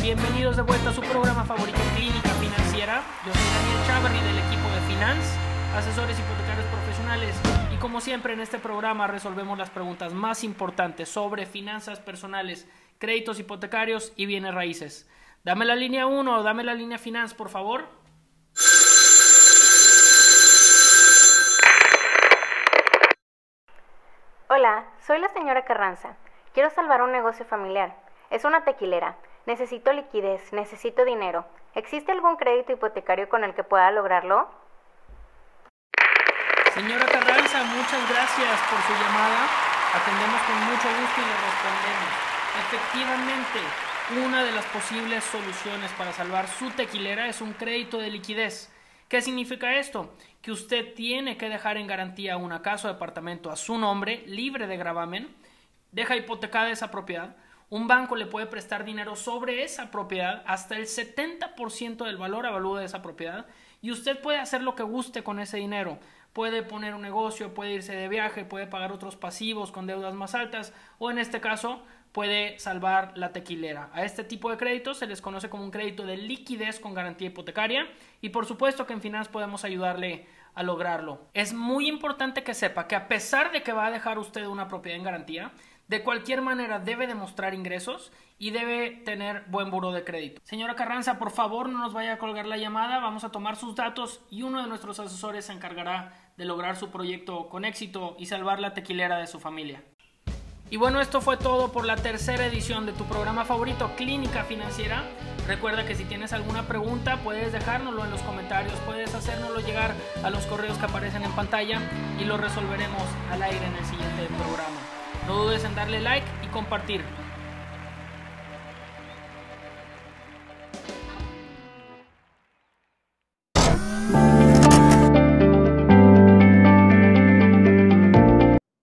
Bienvenidos de vuelta a su programa favorito Clínica Financiera. Yo soy Daniel Chavarri del equipo de Finance, asesores hipotecarios profesionales. Y como siempre en este programa resolvemos las preguntas más importantes sobre finanzas personales, créditos hipotecarios y bienes raíces. Dame la línea 1 o dame la línea Finance, por favor. Hola, soy la señora Carranza. Quiero salvar un negocio familiar. Es una tequilera. Necesito liquidez, necesito dinero. ¿Existe algún crédito hipotecario con el que pueda lograrlo? Señora Carranza, muchas gracias por su llamada. Atendemos con mucho gusto y le respondemos. Efectivamente, una de las posibles soluciones para salvar su tequilera es un crédito de liquidez. ¿Qué significa esto? Que usted tiene que dejar en garantía una casa o departamento a su nombre, libre de gravamen, deja hipotecada esa propiedad, un banco le puede prestar dinero sobre esa propiedad hasta el 70% del valor avalúo de esa propiedad y usted puede hacer lo que guste con ese dinero. Puede poner un negocio, puede irse de viaje, puede pagar otros pasivos con deudas más altas o en este caso puede salvar la tequilera. A este tipo de créditos se les conoce como un crédito de liquidez con garantía hipotecaria y por supuesto que en Finance podemos ayudarle a lograrlo. Es muy importante que sepa que a pesar de que va a dejar usted una propiedad en garantía, de cualquier manera debe demostrar ingresos y debe tener buen buro de crédito. Señora Carranza, por favor no nos vaya a colgar la llamada, vamos a tomar sus datos y uno de nuestros asesores se encargará de lograr su proyecto con éxito y salvar la tequilera de su familia. Y bueno, esto fue todo por la tercera edición de tu programa favorito, Clínica Financiera. Recuerda que si tienes alguna pregunta puedes dejárnoslo en los comentarios, puedes hacérnoslo llegar a los correos que aparecen en pantalla y lo resolveremos al aire en el siguiente programa. No dudes en darle like y compartir.